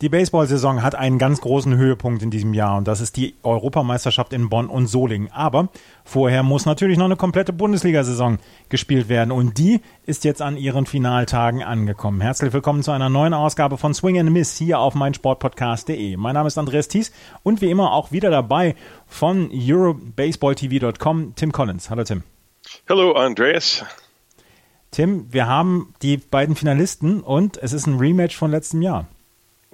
Die Baseball-Saison hat einen ganz großen Höhepunkt in diesem Jahr und das ist die Europameisterschaft in Bonn und Solingen. Aber vorher muss natürlich noch eine komplette Bundesliga-Saison gespielt werden und die ist jetzt an ihren Finaltagen angekommen. Herzlich willkommen zu einer neuen Ausgabe von Swing and Miss hier auf meinsportpodcast.de. Mein Name ist Andreas Thies und wie immer auch wieder dabei von EuroBaseballTV.com Tim Collins. Hallo Tim. Hallo Andreas. Tim, wir haben die beiden Finalisten und es ist ein Rematch von letztem Jahr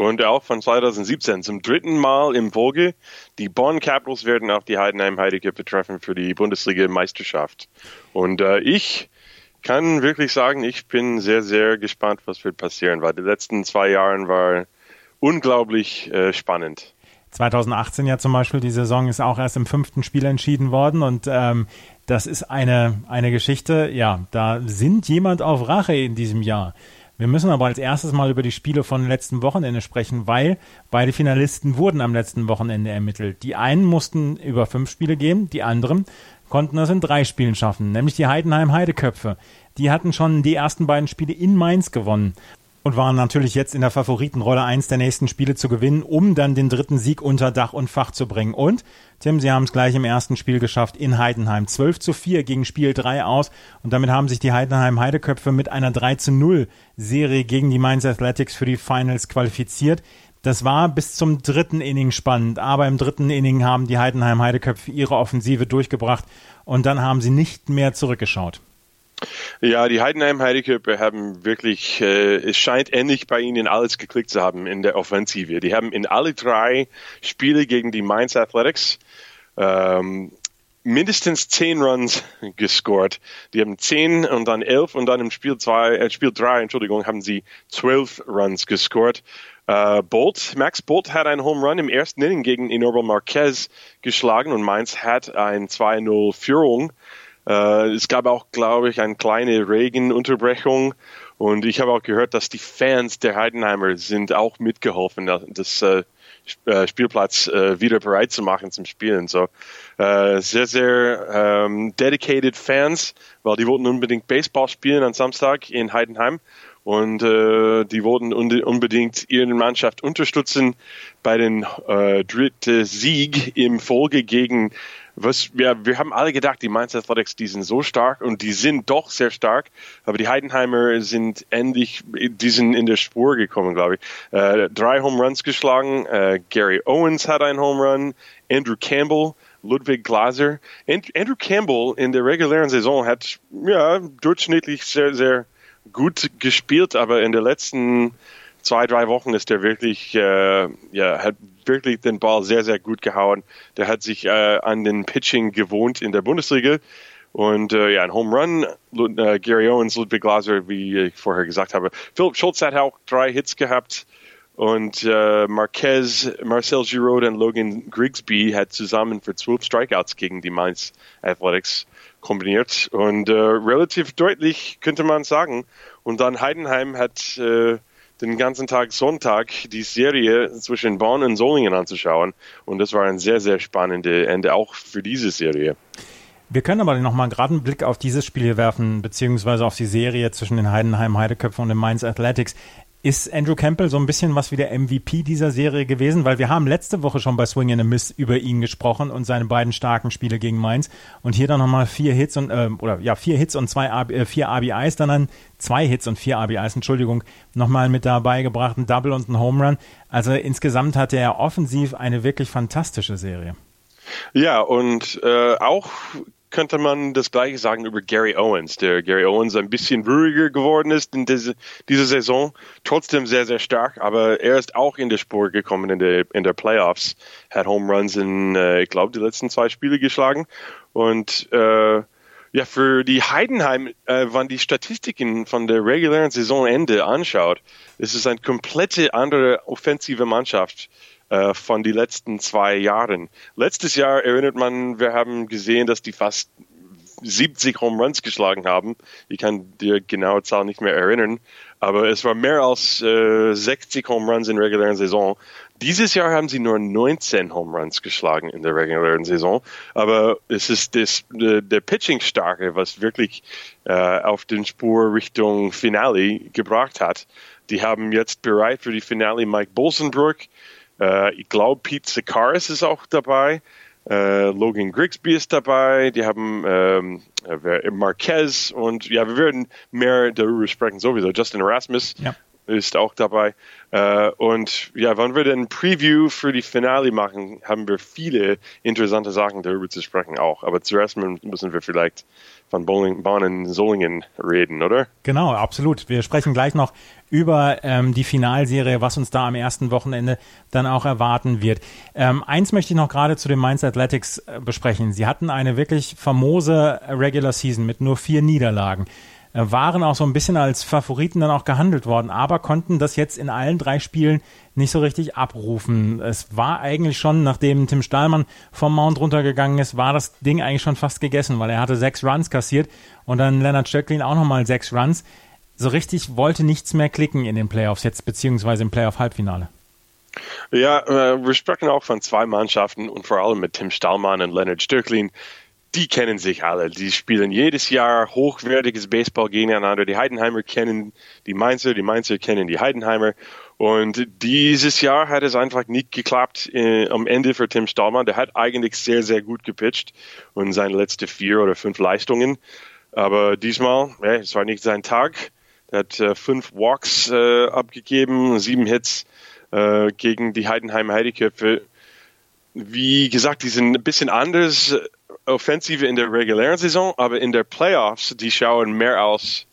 und auch von 2017 zum dritten Mal im Folge. Die Bonn Capitals werden auf die Heidenheim Heideköpfe treffen für die Bundesliga-Meisterschaft. Und äh, ich kann wirklich sagen, ich bin sehr, sehr gespannt, was wird passieren, weil die letzten zwei Jahre waren unglaublich äh, spannend. 2018 ja zum Beispiel, die Saison ist auch erst im fünften Spiel entschieden worden und ähm, das ist eine, eine Geschichte, ja, da sind jemand auf Rache in diesem Jahr. Wir müssen aber als erstes mal über die Spiele von letzten Wochenende sprechen, weil beide Finalisten wurden am letzten Wochenende ermittelt. Die einen mussten über fünf Spiele gehen, die anderen konnten das in drei Spielen schaffen, nämlich die Heidenheim Heideköpfe. Die hatten schon die ersten beiden Spiele in Mainz gewonnen und waren natürlich jetzt in der Favoritenrolle, eins der nächsten Spiele zu gewinnen, um dann den dritten Sieg unter Dach und Fach zu bringen. Und, Tim, sie haben es gleich im ersten Spiel geschafft in Heidenheim. 12 zu 4 gegen Spiel 3 aus und damit haben sich die Heidenheim Heideköpfe mit einer 3 zu 0 Serie gegen die Mainz Athletics für die Finals qualifiziert. Das war bis zum dritten Inning spannend, aber im dritten Inning haben die Heidenheim Heideköpfe ihre Offensive durchgebracht und dann haben sie nicht mehr zurückgeschaut. Ja, die Heidenheim Heideköpfe haben wirklich, äh, es scheint endlich bei ihnen alles geklickt zu haben in der Offensive. Die haben in alle drei Spiele gegen die Mainz Athletics ähm, mindestens zehn Runs gescored. Die haben zehn und dann elf und dann im Spiel zwei, äh, Spiel drei, Entschuldigung, haben sie zwölf Runs gescored. Uh, Bolt, Max Bolt hat einen Home Run im ersten Inning gegen Inorbel Marquez geschlagen und Mainz hat ein 2-0 Führung äh, es gab auch, glaube ich, eine kleine Regenunterbrechung. Und ich habe auch gehört, dass die Fans der Heidenheimer sind auch mitgeholfen, das äh, äh, Spielplatz äh, wieder bereit zu machen zum Spielen. So äh, sehr, sehr ähm, dedicated Fans, weil die wollten unbedingt Baseball spielen am Samstag in Heidenheim und äh, die wollten unbedingt ihre Mannschaft unterstützen bei den äh, dritten Sieg im Folge gegen was wir, wir haben alle gedacht, die Mainz Athletics, die sind so stark und die sind doch sehr stark, aber die Heidenheimer sind endlich, die sind in der Spur gekommen, glaube ich. Äh, drei Home Runs geschlagen, äh, Gary Owens hat einen Home Run, Andrew Campbell, Ludwig Glaser. Andrew Campbell in der regulären Saison hat ja durchschnittlich sehr, sehr gut gespielt, aber in den letzten zwei, drei Wochen ist er wirklich, äh, ja, hat wirklich den Ball sehr, sehr gut gehauen. Der hat sich äh, an den Pitching gewohnt in der Bundesliga. Und äh, ja, ein Home Run, äh, Gary Owens, Ludwig Glaser, wie ich vorher gesagt habe. Philipp Schulz hat auch drei Hits gehabt. Und äh, Marquez, Marcel Giroud und Logan Grigsby hat zusammen für zwölf Strikeouts gegen die Mainz Athletics kombiniert. Und äh, relativ deutlich könnte man sagen. Und dann Heidenheim hat äh, den ganzen Tag Sonntag die Serie zwischen Bonn und Solingen anzuschauen. Und das war ein sehr, sehr spannendes Ende auch für diese Serie. Wir können aber noch mal gerade einen Blick auf dieses Spiel werfen, beziehungsweise auf die Serie zwischen den Heidenheim Heideköpfen und den Mainz Athletics. Ist Andrew Campbell so ein bisschen was wie der MVP dieser Serie gewesen? Weil wir haben letzte Woche schon bei Swing in a Miss über ihn gesprochen und seine beiden starken Spiele gegen Mainz. Und hier dann nochmal vier Hits und, äh, oder ja, vier Hits und zwei, äh, vier RBIs, dann, dann zwei Hits und vier RBIs, Entschuldigung, nochmal mit dabei gebracht, ein Double und ein Home Run. Also insgesamt hatte er offensiv eine wirklich fantastische Serie. Ja, und äh, auch könnte man das gleiche sagen über Gary Owens, der Gary Owens ein bisschen ruhiger geworden ist in diese, dieser Saison, trotzdem sehr, sehr stark, aber er ist auch in der Spur gekommen in der, in der Playoffs, hat Home Runs in, äh, ich glaube, die letzten zwei Spiele geschlagen und äh, ja, für die Heidenheim, äh, wenn die Statistiken von der regulären Saisonende anschaut, ist es eine komplette andere offensive Mannschaft äh, von den letzten zwei Jahren. Letztes Jahr erinnert man, wir haben gesehen, dass die fast 70 Home Runs geschlagen haben. Ich kann dir genaue Zahl nicht mehr erinnern, aber es war mehr als äh, 60 Home Runs in regulären Saison. Dieses Jahr haben sie nur 19 Home Runs geschlagen in der regulären Saison, aber es ist das, der, der Pitching-Starke, was wirklich äh, auf den Spur Richtung Finale gebracht hat. Die haben jetzt bereit für die Finale Mike Bolsenbrook. Äh, ich glaube, Pete Sakaris ist auch dabei. Äh, Logan Grigsby ist dabei, die haben ähm, äh, Marquez und ja, wir werden mehr darüber sprechen sowieso. Justin Erasmus ja. Ist auch dabei. Äh, und ja, wenn wir den Preview für die Finale machen, haben wir viele interessante Sachen darüber zu sprechen auch. Aber zuerst müssen wir vielleicht von Bowling, Bahn in Solingen reden, oder? Genau, absolut. Wir sprechen gleich noch über ähm, die Finalserie, was uns da am ersten Wochenende dann auch erwarten wird. Ähm, eins möchte ich noch gerade zu den Mainz Athletics äh, besprechen. Sie hatten eine wirklich famose Regular Season mit nur vier Niederlagen waren auch so ein bisschen als Favoriten dann auch gehandelt worden, aber konnten das jetzt in allen drei Spielen nicht so richtig abrufen. Es war eigentlich schon, nachdem Tim Stahlmann vom Mount runtergegangen ist, war das Ding eigentlich schon fast gegessen, weil er hatte sechs Runs kassiert und dann Leonard Stöcklin auch nochmal sechs Runs. So richtig wollte nichts mehr klicken in den Playoffs jetzt, beziehungsweise im Playoff-Halbfinale. Ja, äh, wir sprechen auch von zwei Mannschaften und vor allem mit Tim Stahlmann und Leonard Stöcklin, die kennen sich alle. Die spielen jedes Jahr hochwertiges Baseball gegeneinander. Die Heidenheimer kennen die Mainzer, die Mainzer kennen die Heidenheimer. Und dieses Jahr hat es einfach nicht geklappt äh, am Ende für Tim Stahlmann. Der hat eigentlich sehr, sehr gut gepitcht und seine letzten vier oder fünf Leistungen. Aber diesmal, ja, es war nicht sein Tag. Er hat äh, fünf Walks äh, abgegeben, sieben Hits äh, gegen die Heidenheim Heideköpfe. Wie gesagt, die sind ein bisschen anders Offensive in der regulären Saison, aber in der Playoffs, die schauen mehr aus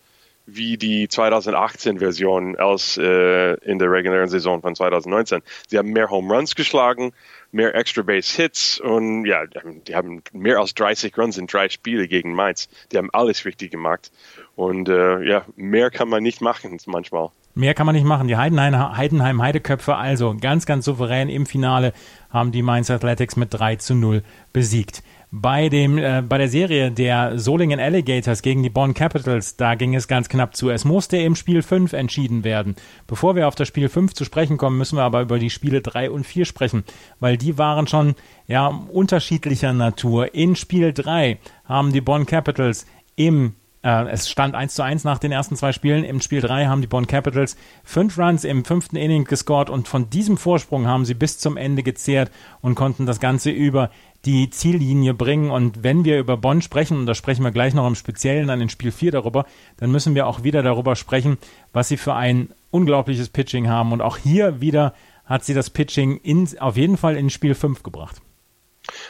wie die 2018-Version als äh, in der regulären Saison von 2019. Sie haben mehr Home Runs geschlagen, mehr Extra Base Hits und ja, die haben mehr als 30 Runs in drei Spiele gegen Mainz. Die haben alles richtig gemacht und äh, ja, mehr kann man nicht machen manchmal. Mehr kann man nicht machen. Die Heidenheim, Heidenheim Heideköpfe also ganz, ganz souverän im Finale haben die Mainz Athletics mit 3 zu 0 besiegt. Bei, dem, äh, bei der Serie der Solingen Alligators gegen die Bonn Capitals, da ging es ganz knapp zu. Es musste im Spiel 5 entschieden werden. Bevor wir auf das Spiel 5 zu sprechen kommen, müssen wir aber über die Spiele 3 und 4 sprechen, weil die waren schon ja, unterschiedlicher Natur. In Spiel 3 haben die Bonn Capitals im es stand 1 zu 1 nach den ersten zwei Spielen. Im Spiel 3 haben die Bonn Capitals fünf Runs im fünften Inning gescored und von diesem Vorsprung haben sie bis zum Ende gezehrt und konnten das Ganze über die Ziellinie bringen. Und wenn wir über Bonn sprechen, und da sprechen wir gleich noch im Speziellen dann in Spiel 4 darüber, dann müssen wir auch wieder darüber sprechen, was sie für ein unglaubliches Pitching haben. Und auch hier wieder hat sie das Pitching in, auf jeden Fall in Spiel 5 gebracht.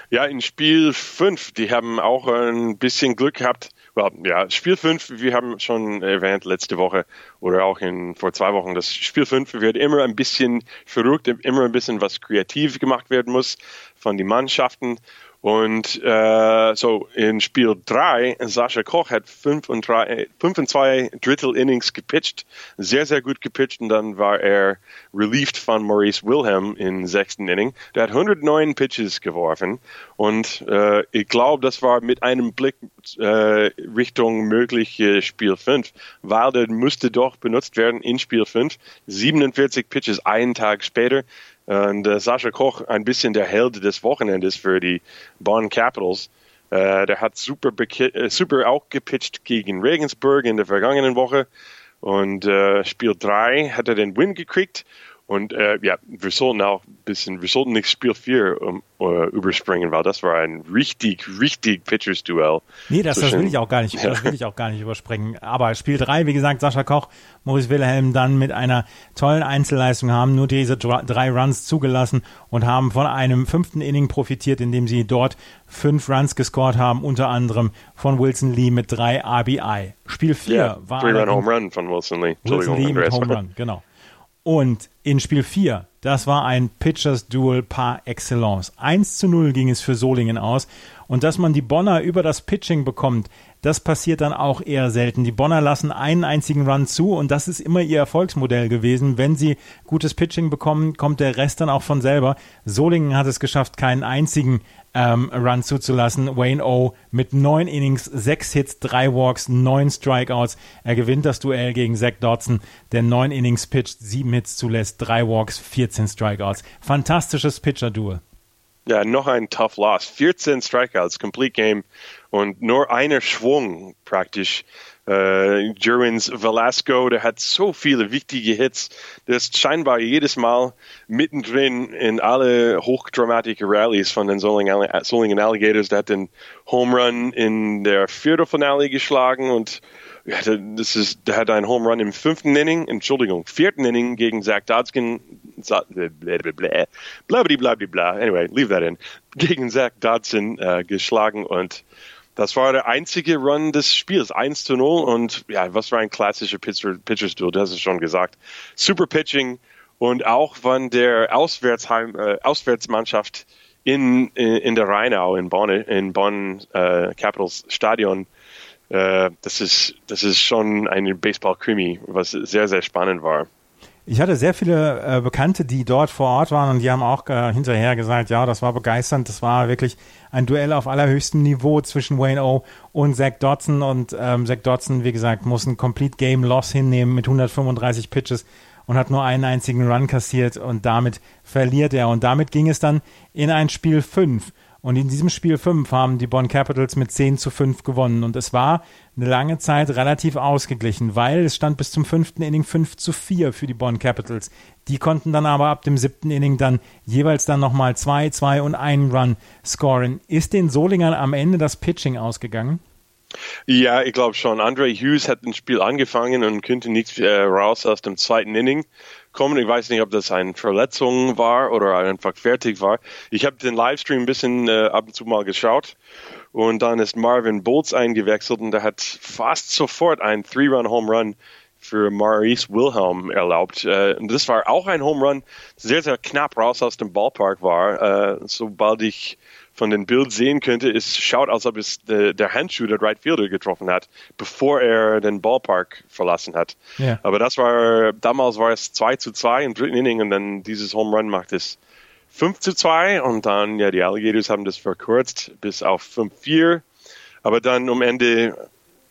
Ja, in Spiel 5, die haben auch ein bisschen Glück gehabt well, ja, Spiel 5, wir haben schon erwähnt letzte Woche oder auch in, vor zwei Wochen, das Spiel 5 wird immer ein bisschen verrückt, immer ein bisschen was kreativ gemacht werden muss von den Mannschaften. Und äh, so in Spiel 3, Sascha Koch hat 5 und, drei, fünf und zwei Drittel Innings gepitcht, sehr, sehr gut gepitcht. Und dann war er relieved von Maurice Wilhelm im sechsten Inning. Der hat 109 Pitches geworfen. Und äh, ich glaube, das war mit einem Blick äh, Richtung mögliche Spiel 5, weil der musste doch benutzt werden in Spiel 5. 47 Pitches einen Tag später und äh, Sascha Koch, ein bisschen der Held des Wochenendes für die Bonn Capitals. Äh, der hat super, äh, super auch gepitcht gegen Regensburg in der vergangenen Woche. Und äh, Spiel 3 hat er den Win gekriegt. Und äh, ja, wir sollten auch ein bisschen, wir sollten nicht Spiel 4 um, uh, überspringen, weil das war ein richtig, richtig Pitchers-Duell. Nee, das, das will ich auch gar nicht, das will ich auch gar nicht überspringen. Aber Spiel 3, wie gesagt, Sascha Koch, Maurice Wilhelm dann mit einer tollen Einzelleistung haben nur diese drei Runs zugelassen und haben von einem fünften Inning profitiert, indem sie dort fünf Runs gescored haben, unter anderem von Wilson Lee mit drei RBI. Spiel 4 yeah, war. Three-Run Home Run von Wilson Lee. Wilson Lee mit Home Run, genau. Und in Spiel 4, das war ein Pitchers Duel par excellence. 1 zu 0 ging es für Solingen aus. Und dass man die Bonner über das Pitching bekommt, Das passiert dann auch eher selten. Die Bonner lassen einen einzigen Run zu und das ist immer ihr Erfolgsmodell gewesen. Wenn sie gutes Pitching bekommen, kommt der Rest dann auch von selber. Solingen hat es geschafft, keinen einzigen ähm, Run zuzulassen. Wayne O mit neun Innings, sechs Hits, drei Walks, neun Strikeouts. Er gewinnt das Duell gegen Zach Dodson, der neun Innings pitcht, sieben Hits zulässt, drei Walks, 14 Strikeouts. Fantastisches Pitcher-Duel. Ja, noch ein tough loss. 14 Strikeouts, Complete Game und nur einer Schwung praktisch äh, Jerwins Velasco, der hat so viele wichtige Hits. Der ist scheinbar jedes Mal mittendrin in alle hochdramatische Rallies von den Solingen Alligators. Der hat den Home Run in der Viertelfinale geschlagen und ja, das ist, der hat einen Home Run im fünften Inning, Entschuldigung, vierten Inning gegen Zach Dodson, bla bla bla anyway, leave that in, gegen Zach Dodson äh, geschlagen und das war der einzige Run des Spiels, 1 zu 0 und ja, was war ein klassischer Pitcher, Pitchers Duel, das ist schon gesagt. Super Pitching und auch von der Auswärtsheim, äh, Auswärtsmannschaft in, in, in der Rheinau in Bonn, in Bonn äh, Capitals Stadion. Äh, das ist, das ist schon ein Baseball-Krimi, was sehr, sehr spannend war. Ich hatte sehr viele äh, Bekannte, die dort vor Ort waren und die haben auch äh, hinterher gesagt, ja, das war begeisternd. Das war wirklich ein Duell auf allerhöchstem Niveau zwischen Wayne O und Zach Dodson. Und ähm, Zach Dodson, wie gesagt, muss ein Complete Game Loss hinnehmen mit 135 Pitches und hat nur einen einzigen Run kassiert und damit verliert er. Und damit ging es dann in ein Spiel 5. Und in diesem Spiel 5 haben die Bonn Capitals mit 10 zu 5 gewonnen. Und es war eine lange Zeit relativ ausgeglichen, weil es stand bis zum fünften Inning 5 zu 4 für die Bonn Capitals. Die konnten dann aber ab dem siebten Inning dann jeweils dann nochmal 2, 2 und einen Run scoren. Ist den Solingern am Ende das Pitching ausgegangen? Ja, ich glaube schon. Andre Hughes hat ein Spiel angefangen und könnte nicht äh, raus aus dem zweiten Inning kommen. Ich weiß nicht, ob das eine Verletzung war oder einfach fertig war. Ich habe den Livestream ein bisschen äh, ab und zu mal geschaut und dann ist Marvin Bolts eingewechselt und der hat fast sofort einen Three-Run-Home-Run für Maurice Wilhelm erlaubt. Äh, und das war auch ein Home Run, sehr, sehr knapp raus aus dem Ballpark war. Äh, sobald ich von dem Bild sehen könnte, es schaut, als ob es de, der Handschuh der Right Fielder getroffen hat, bevor er den Ballpark verlassen hat. Yeah. Aber das war, damals war es 2 zu 2 im dritten Inning und dann dieses Home Run macht es 5 zu 2 und dann, ja, die Alligators haben das verkürzt bis auf 5-4. Aber dann um Ende,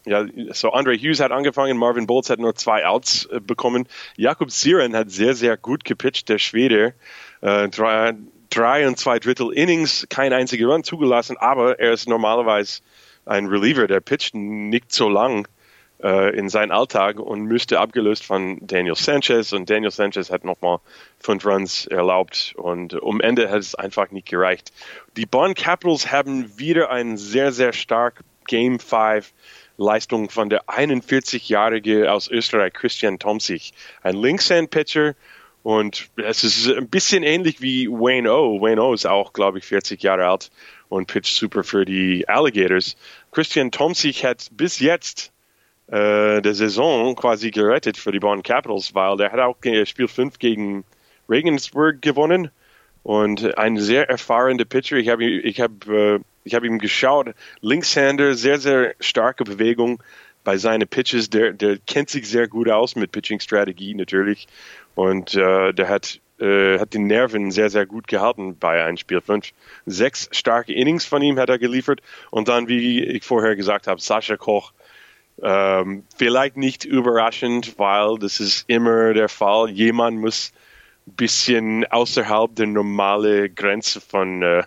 ja, so Andre Hughes hat angefangen, Marvin Bolts hat nur zwei Outs äh, bekommen. Jakob Siren hat sehr, sehr gut gepitcht, der Schwede. Äh, drei, drei und zwei Drittel Innings, kein einziger Run zugelassen, aber er ist normalerweise ein Reliever, der pitcht nicht so lang äh, in seinen Alltag und müsste abgelöst von Daniel Sanchez und Daniel Sanchez hat nochmal fünf Runs erlaubt und um Ende hat es einfach nicht gereicht. Die Bonn Capitals haben wieder ein sehr, sehr stark Game 5 Leistung von der 41-jährige aus Österreich Christian Tomsich, ein Linkshand-Pitcher, und es ist ein bisschen ähnlich wie Wayne O. Wayne O ist auch, glaube ich, 40 Jahre alt und pitcht super für die Alligators. Christian Tomsich hat bis jetzt äh, der Saison quasi gerettet für die Bonn Capitals, weil der hat auch Spiel 5 gegen Regensburg gewonnen und ein sehr erfahrener Pitcher. Ich habe ich hab, äh, hab ihm geschaut, Linkshänder, sehr, sehr starke Bewegung bei seinen Pitches. Der, der kennt sich sehr gut aus mit Pitching-Strategie natürlich und äh, der hat, äh, hat die Nerven sehr, sehr gut gehalten bei einem Spiel 5. Sechs starke Innings von ihm hat er geliefert. Und dann, wie ich vorher gesagt habe, Sascha Koch, ähm, vielleicht nicht überraschend, weil das ist immer der Fall. Jemand muss bisschen außerhalb der normalen Grenze von äh,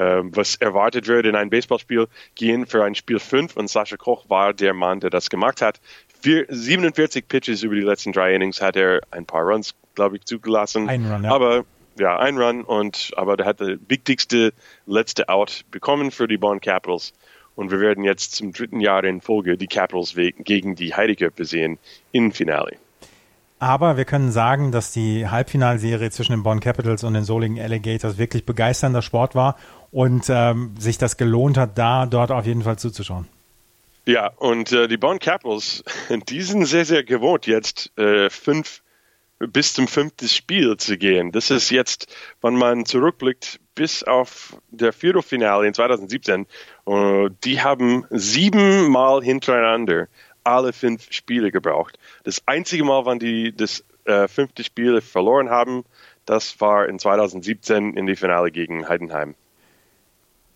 was erwartet wird in einem Baseballspiel gehen für ein Spiel 5 und Sascha Koch war der Mann, der das gemacht hat vier, 47 Pitches über die letzten drei Innings hat er ein paar Runs, glaube ich, zugelassen. Ein Run, ja. Aber ja, ein Run und aber der hat das wichtigste letzte Out bekommen für die Bonn Capitals. Und wir werden jetzt zum dritten Jahr in Folge die Capitals gegen die Heideköpfe sehen im Finale. Aber wir können sagen, dass die Halbfinalserie zwischen den Bonn Capitals und den Solingen Alligators wirklich begeisternder Sport war und ähm, sich das gelohnt hat, da dort auf jeden Fall zuzuschauen. Ja, und äh, die Bonn Capitals, die sind sehr, sehr gewohnt, jetzt äh, fünf bis zum fünften Spiel zu gehen. Das ist jetzt, wenn man zurückblickt, bis auf der Viertelfinale in 2017. Uh, die haben siebenmal hintereinander alle fünf Spiele gebraucht. Das einzige Mal, wann die das äh, fünfte Spiel verloren haben, das war in 2017 in die Finale gegen Heidenheim.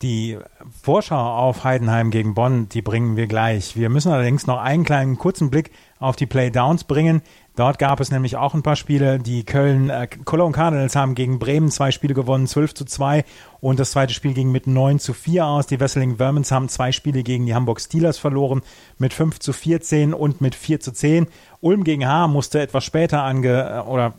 Die Vorschau auf Heidenheim gegen Bonn, die bringen wir gleich. Wir müssen allerdings noch einen kleinen kurzen Blick auf die Playdowns bringen. Dort gab es nämlich auch ein paar Spiele. Die Köln äh, Cologne Cardinals haben gegen Bremen zwei Spiele gewonnen, 12 zu 2 und das zweite Spiel ging mit 9 zu 4 aus. Die Wesseling Vermins haben zwei Spiele gegen die Hamburg Steelers verloren mit 5 zu 14 und mit 4 zu 10. Ulm gegen Haar musste etwas später ange oder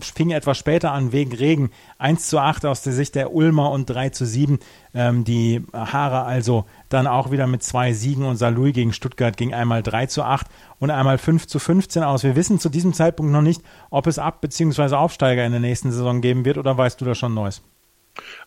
fing etwas später an wegen Regen. 1 zu 8 aus der Sicht der Ulmer und 3 zu 7. Ähm, die Haare also dann auch wieder mit zwei Siegen und Salui gegen Stuttgart ging einmal 3 zu 8 und einmal 5 zu 15 aus. Wir wissen zu diesem Zeitpunkt noch nicht, ob es Ab- bzw. Aufsteiger in der nächsten Saison geben wird oder weißt du da schon Neues?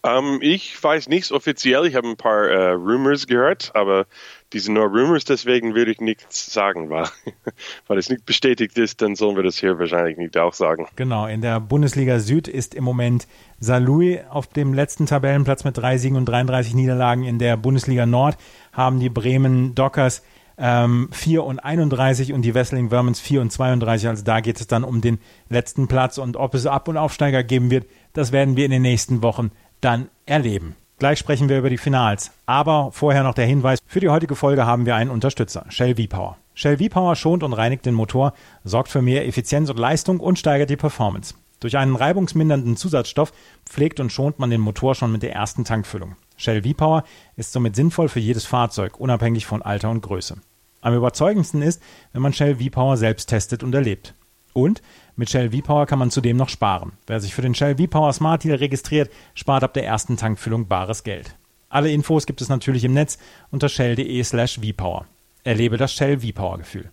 Um, ähm, ich weiß nichts offiziell. Ich habe ein paar äh, Rumors gehört, aber die sind nur Rumors, deswegen würde ich nichts sagen, weil, weil es nicht bestätigt ist, dann sollen wir das hier wahrscheinlich nicht auch sagen. Genau, in der Bundesliga Süd ist im Moment Salui auf dem letzten Tabellenplatz mit drei Siegen und 33 Niederlagen. In der Bundesliga Nord haben die Bremen Dockers ähm, 4 und 31 und die Wessling Vermons 4 und 32. Also da geht es dann um den letzten Platz und ob es Ab- und Aufsteiger geben wird, das werden wir in den nächsten Wochen dann erleben. Gleich sprechen wir über die Finals. Aber vorher noch der Hinweis, für die heutige Folge haben wir einen Unterstützer, Shell V-Power. Shell V-Power schont und reinigt den Motor, sorgt für mehr Effizienz und Leistung und steigert die Performance. Durch einen reibungsmindernden Zusatzstoff pflegt und schont man den Motor schon mit der ersten Tankfüllung. Shell V-Power ist somit sinnvoll für jedes Fahrzeug, unabhängig von Alter und Größe. Am überzeugendsten ist, wenn man Shell V-Power selbst testet und erlebt. Und mit Shell V-Power kann man zudem noch sparen. Wer sich für den Shell V-Power Smart Deal registriert, spart ab der ersten Tankfüllung bares Geld. Alle Infos gibt es natürlich im Netz unter shell.de slash vpower. Erlebe das Shell V-Power Gefühl.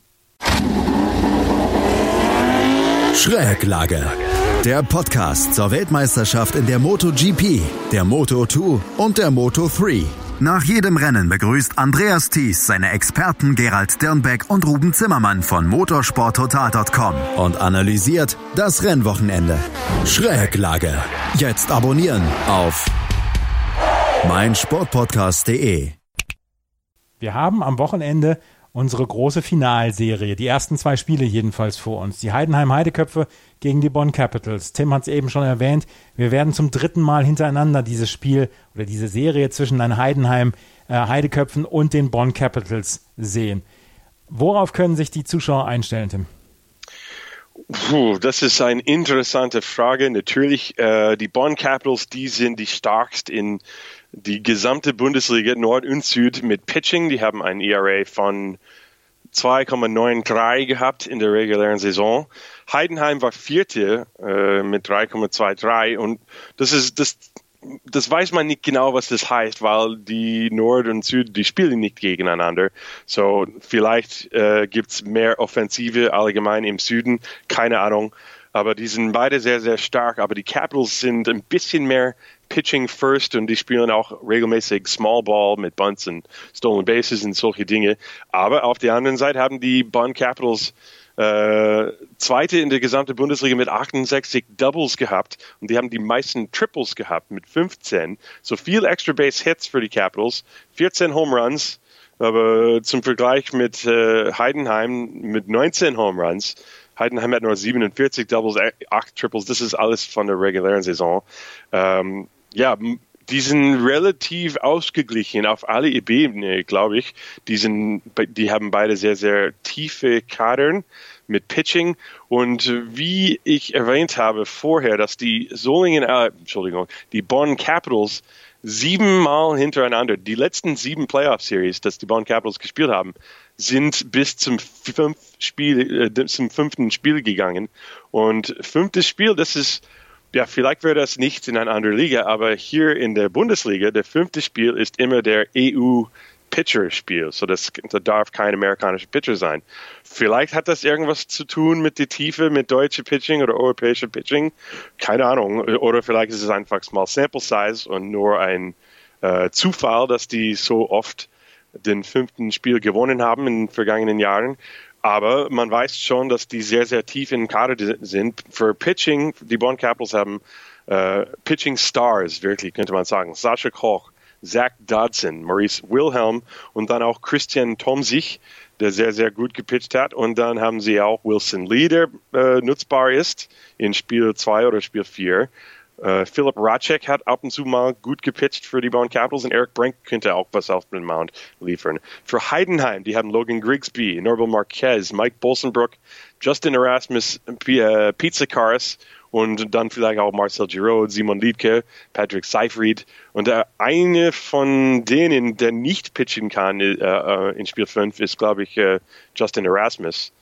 Schräglage. Der Podcast zur Weltmeisterschaft in der MotoGP, der Moto2 und der Moto3. Nach jedem Rennen begrüßt Andreas Thies seine Experten Gerald Dirnbeck und Ruben Zimmermann von motorsporttotal.com und analysiert das Rennwochenende. Schräglage. Jetzt abonnieren auf meinsportpodcast.de. Wir haben am Wochenende unsere große Finalserie. Die ersten zwei Spiele jedenfalls vor uns. Die Heidenheim Heideköpfe gegen die Bonn Capitals. Tim hat es eben schon erwähnt. Wir werden zum dritten Mal hintereinander dieses Spiel oder diese Serie zwischen den Heidenheim äh, und den Bonn Capitals sehen. Worauf können sich die Zuschauer einstellen, Tim? Puh, das ist eine interessante Frage. Natürlich, äh, die Bonn Capitals, die sind die stärkst in die gesamte Bundesliga Nord und Süd mit Pitching. Die haben ein ERA von 2,93 gehabt in der regulären Saison. Heidenheim war Vierte äh, mit 3,23 und das ist das das weiß man nicht genau, was das heißt, weil die Nord und Süd, die spielen nicht gegeneinander. So, vielleicht äh, es mehr Offensive allgemein im Süden, keine Ahnung. Aber die sind beide sehr, sehr stark. Aber die Capitals sind ein bisschen mehr Pitching First und die spielen auch regelmäßig Small Ball mit Bunts und Stolen Bases und solche Dinge. Aber auf der anderen Seite haben die Bonn Capitals äh, Zweite in der gesamten Bundesliga mit 68 Doubles gehabt und die haben die meisten Triples gehabt mit 15. So viel Extra Base Hits für die Capitals, 14 Home Runs, aber zum Vergleich mit äh, Heidenheim mit 19 Home Runs. Heidenheim hat nur 47 Doubles, 8 Triples. Das ist alles von der regulären Saison. Ähm, ja, die sind relativ ausgeglichen auf alle Ebenen, glaube ich. Die, sind, die haben beide sehr, sehr tiefe Kadern mit Pitching. Und wie ich erwähnt habe vorher, dass die Solingen, äh, Entschuldigung, die Bonn Capitals siebenmal hintereinander, die letzten sieben Playoff-Series, dass die Bonn Capitals gespielt haben, sind bis zum, fünf Spiel, äh, zum fünften Spiel gegangen. Und fünftes Spiel, das ist ja, vielleicht wäre das nicht in einer anderen Liga, aber hier in der Bundesliga, der fünfte Spiel ist immer der EU Pitcher-Spiel. So, das, das darf kein amerikanischer Pitcher sein. Vielleicht hat das irgendwas zu tun mit der Tiefe, mit deutscher Pitching oder europäischer Pitching. Keine Ahnung. Oder vielleicht ist es einfach Small Sample Size und nur ein äh, Zufall, dass die so oft den fünften Spiel gewonnen haben in den vergangenen Jahren. Aber man weiß schon, dass die sehr, sehr tief in den Kader sind. Für Pitching, die Bonn Capitals haben äh, Pitching Stars, wirklich, könnte man sagen. Sascha Koch, Zach Dodson, Maurice Wilhelm und dann auch Christian Tomsich, der sehr, sehr gut gepitcht hat. Und dann haben sie auch Wilson Lee, der äh, nutzbar ist in Spiel 2 oder Spiel 4. Uh, Philip Racek hat ab und zu mal gut gepitcht für die Bonn Capitals und Eric Brink könnte auch was auf den Mount liefern. Für Heidenheim, die haben Logan Grigsby, Norbert Marquez, Mike Bolsenbrook, Justin Erasmus, Pizza Cars und dann vielleicht auch Marcel Giroud, Simon Liedke, Patrick Seifried. Und der eine von denen, der nicht pitchen kann uh, in Spiel 5, ist, glaube ich, Justin Erasmus.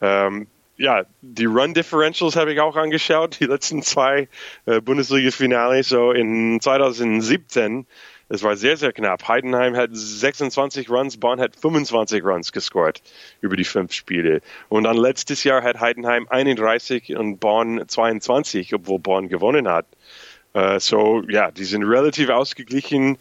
Ähm, ja, die Run Differentials habe ich auch angeschaut, die letzten zwei äh, Bundesliga-Finale. So in 2017, es war sehr, sehr knapp. Heidenheim hat 26 Runs, Bonn hat 25 Runs gescored über die fünf Spiele. Und dann letztes Jahr hat Heidenheim 31 und Bonn 22, obwohl Bonn gewonnen hat. Uh, so, ja, die sind relativ ausgeglichen.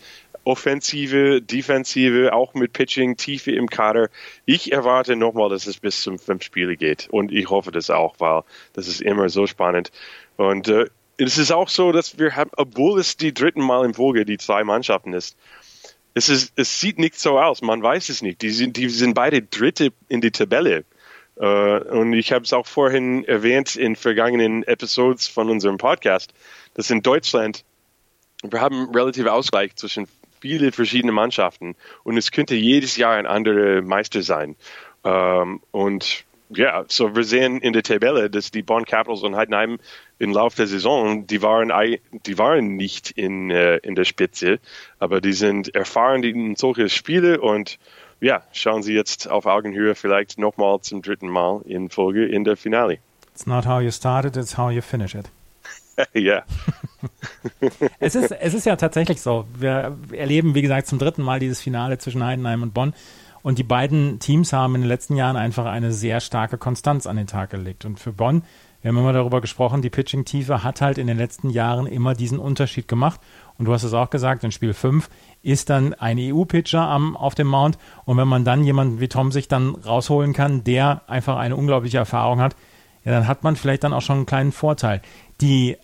Offensive, Defensive, auch mit Pitching, Tiefe im Kader. Ich erwarte nochmal, dass es bis zum fünf Spiele geht. Und ich hoffe das auch, weil das ist immer so spannend. Und äh, es ist auch so, dass wir haben, obwohl es die dritten Mal in Folge die zwei Mannschaften ist, es, ist, es sieht nicht so aus, man weiß es nicht. Die sind, die sind beide Dritte in die Tabelle. Uh, und ich habe es auch vorhin erwähnt in vergangenen Episodes von unserem Podcast, dass in Deutschland wir haben relativ Ausgleich zwischen viele verschiedene Mannschaften und es könnte jedes Jahr ein anderer Meister sein. Ähm, und ja, so wir sehen in der Tabelle, dass die Bonn Capitals und Heidenheim im Laufe der Saison, die waren, die waren nicht in, äh, in der Spitze, aber die sind erfahren in solche Spiele und ja, schauen Sie jetzt auf Augenhöhe vielleicht nochmal zum dritten Mal in Folge in der Finale. It's not how you started, it's how you finish it. ja. es, ist, es ist ja tatsächlich so. Wir erleben, wie gesagt, zum dritten Mal dieses Finale zwischen Heidenheim und Bonn. Und die beiden Teams haben in den letzten Jahren einfach eine sehr starke Konstanz an den Tag gelegt. Und für Bonn, wir haben immer darüber gesprochen, die Pitching-Tiefe hat halt in den letzten Jahren immer diesen Unterschied gemacht. Und du hast es auch gesagt, in Spiel 5 ist dann ein EU-Pitcher auf dem Mount. Und wenn man dann jemanden wie Tom sich dann rausholen kann, der einfach eine unglaubliche Erfahrung hat, ja, dann hat man vielleicht dann auch schon einen kleinen Vorteil. Die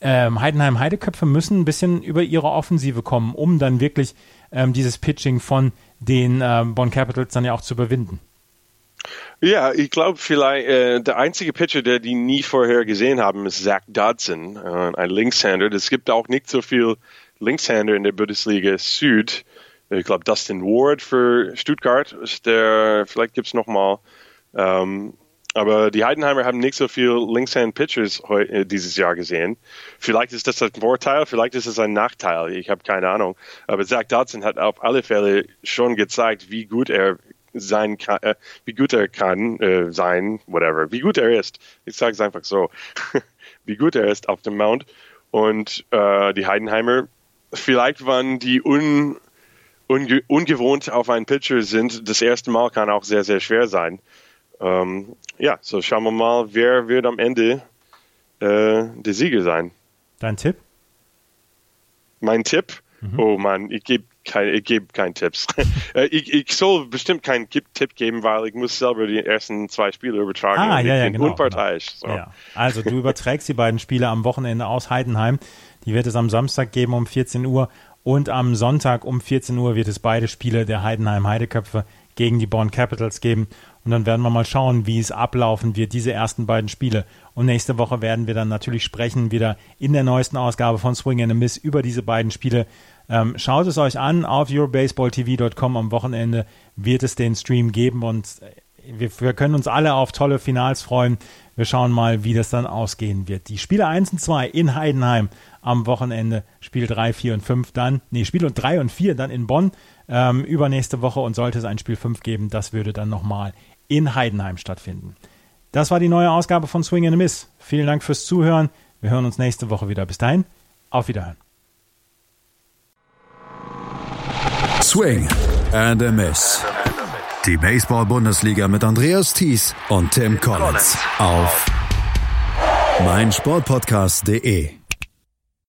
ähm, Heidenheim Heideköpfe müssen ein bisschen über ihre Offensive kommen, um dann wirklich ähm, dieses Pitching von den ähm, Bonn Capitals dann ja auch zu überwinden. Ja, ich glaube vielleicht, äh, der einzige Pitcher, der die nie vorher gesehen haben, ist Zach Dodson, äh, ein Linkshänder. Es gibt auch nicht so viel Linkshänder in der Bundesliga Süd. Ich glaube, Dustin Ward für Stuttgart ist der, vielleicht gibt es nochmal. Ähm, aber die Heidenheimer haben nicht so viel Linkshand-Pitchers äh, dieses Jahr gesehen. Vielleicht ist das ein Vorteil, vielleicht ist es ein Nachteil. Ich habe keine Ahnung. Aber Zach Dodson hat auf alle Fälle schon gezeigt, wie gut er sein kann, äh, wie gut er kann äh, sein, whatever, wie gut er ist. Ich sage es einfach so, wie gut er ist auf dem Mount. Und äh, die Heidenheimer, vielleicht waren die un, unge ungewohnt auf einen Pitcher sind, das erste Mal kann auch sehr, sehr schwer sein. Ähm, ja, so schauen wir mal, wer wird am Ende äh, der Sieger sein. Dein Tipp? Mein Tipp? Mhm. Oh Mann, ich gebe kein, ich gebe keinen Tipps. Äh, ich, ich soll bestimmt keinen Tipp geben, weil ich muss selber die ersten zwei Spiele übertragen. Ah, ja, ja, genau, unparteiisch. Genau. So. Ja. Also du überträgst die beiden Spiele am Wochenende aus Heidenheim. Die wird es am Samstag geben um 14 Uhr und am Sonntag um 14 Uhr wird es beide Spiele der Heidenheim Heideköpfe gegen die Bonn Capitals geben. Und dann werden wir mal schauen, wie es ablaufen wird, diese ersten beiden Spiele. Und nächste Woche werden wir dann natürlich sprechen, wieder in der neuesten Ausgabe von Swing and a Miss über diese beiden Spiele. Ähm, schaut es euch an auf yourbaseballtv.com. Am Wochenende wird es den Stream geben und wir, wir, können uns alle auf tolle Finals freuen. Wir schauen mal, wie das dann ausgehen wird. Die Spiele 1 und 2 in Heidenheim am Wochenende, Spiel 3, 4 und 5 dann, nee, Spiel 3 und 4 dann in Bonn ähm, übernächste Woche und sollte es ein Spiel 5 geben, das würde dann nochmal in Heidenheim stattfinden. Das war die neue Ausgabe von Swing and a Miss. Vielen Dank fürs Zuhören. Wir hören uns nächste Woche wieder. Bis dahin, auf Wiederhören. Swing and a Miss. Die Baseball-Bundesliga mit Andreas Thies und Tim Collins auf meinsportpodcast.de.